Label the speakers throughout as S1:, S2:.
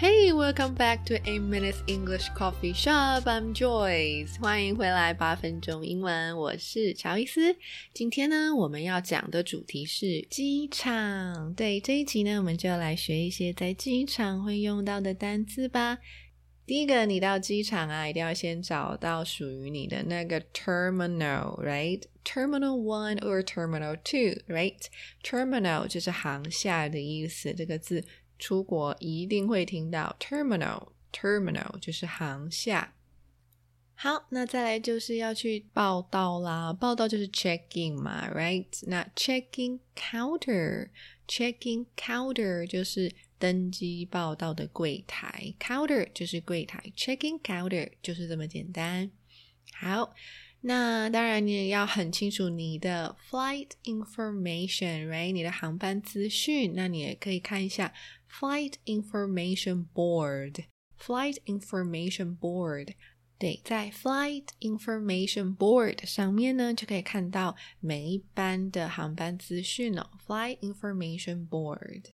S1: Hey, welcome back to Eight Minutes English Coffee Shop. I'm Joyce. 欢迎回来八分钟英文，我是乔伊斯。今天呢，我们要讲的主题是机场。对，这一集呢，我们就来学一些在机场会用到的单词吧。第一个，你到机场啊，一定要先找到属于你的那个 terminal, right? Terminal one or terminal two, right? Terminal 就是航厦的意思，这个字。出国一定会听到 terminal，terminal 就是航厦。好，那再来就是要去报到啦，报到就是 check in 嘛，right？那 check in counter，check in counter 就是登机报到的柜台，counter 就是柜台，check in counter 就是这么简单。好。那当然，你也要很清楚你的 flight information，right？你的航班资讯。那你也可以看一下 flight information board，flight information board。对，在 flight information board 上面呢，就可以看到每一班的航班资讯哦。flight information board。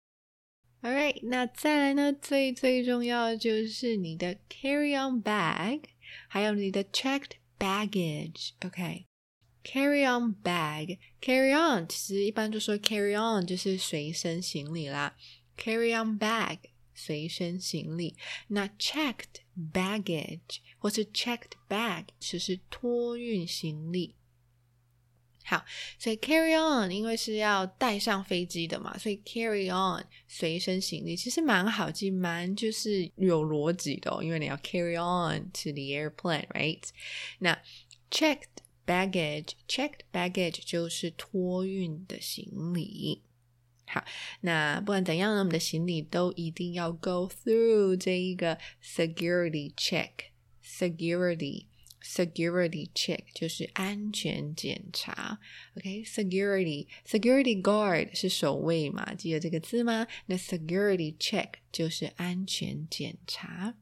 S1: Alright，那再来呢，最最重要的就是你的 carry-on bag，还有你的 checked。Baggage，OK，carry、okay. on bag，carry on 其实一般就说 carry on 就是随身行李啦，carry on bag 随身行李，那 checked baggage 或是 checked bag 其实是托运行李。 好，所以 carry on 因为是要带上飞机的嘛，所以 carry on 随身行李其实蛮好记，蛮就是有逻辑的哦，因为你要 carry on to the airplane，right？那 checked baggage，checked baggage 就是托运的行李。好，那不管怎样呢，我们的行李都一定要 go through 这一个 security check，security。Security check 就是安全检查，OK？Security security guard 是守卫嘛？记得这个字吗？那 security check 就是安全检查。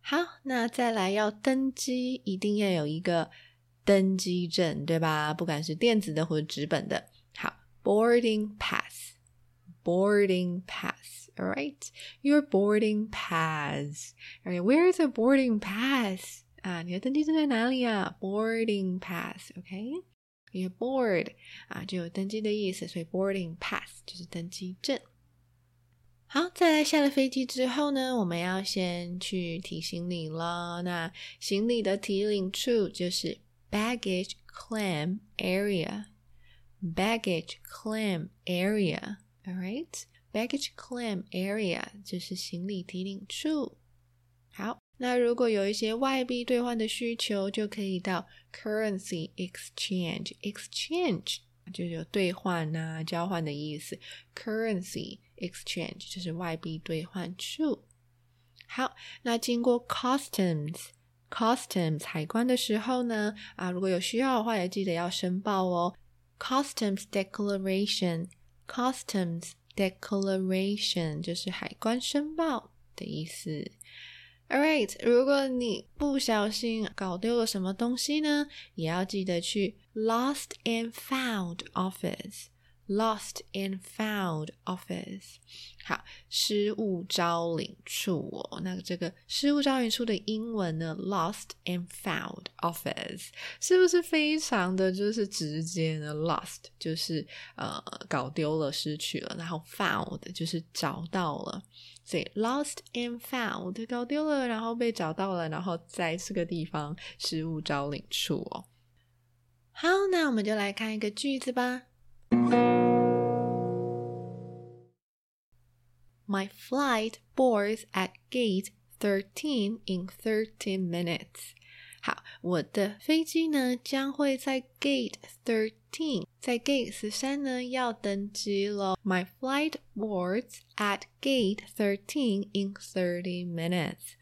S1: 好，那再来要登机，一定要有一个登机证，对吧？不管是电子的或者纸本的。好，boarding pass，boarding pass，all right？Your boarding pass，okay？Where is a boarding pass？啊，你的登机证在哪里啊？Boarding pass，OK？因为 board 啊就有登机的意思，所以 boarding pass 就是登机证。好，再来下了飞机之后呢，我们要先去提行李了。那行李的提领处就是 baggage claim area，baggage claim area，all right？Baggage claim area 就是行李提领处。好。 那如果有一些外币兑换的需求，就可以到 currency exchange exchange 就有兑换啊、交换的意思。currency exchange 就是外币兑换处。好，那经过 customs customs 海关的时候呢，啊，如果有需要的话，也记得要申报哦。customs declaration customs declaration 就是海关申报的意思。Alright，如果你不小心搞丢了什么东西呢，也要记得去 Lost and Found Office。Lost and Found Office，好，失物招领处哦。那这个失物招领处的英文呢？Lost and Found Office，是不是非常的就是直接呢？Lost 就是呃搞丢了、失去了，然后 Found 就是找到了，所以 Lost and Found 搞丢了，然后被找到了，然后在这个地方失物招领处哦。好，那我们就来看一个句子吧。My flight boards at gate thirteen in thirteen minutes. 好，我的飞机呢将会在 gate thirteen，在 gate 十三呢要登机喽。My flight boards at gate thirteen in thirty minutes.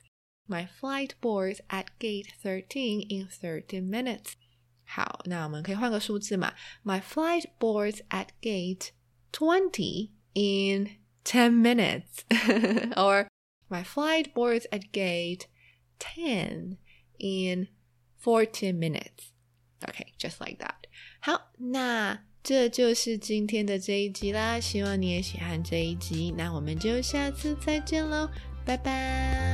S1: My flight boards at gate thirteen in thirty minutes. 好，那我们可以换个数字嘛。My flight boards at gate twenty in ten minutes. Or my flight boards at gate ten. In fourteen minutes, OK, just like that. 好，那这就是今天的这一集啦。希望你也喜欢这一集。那我们就下次再见喽，拜拜。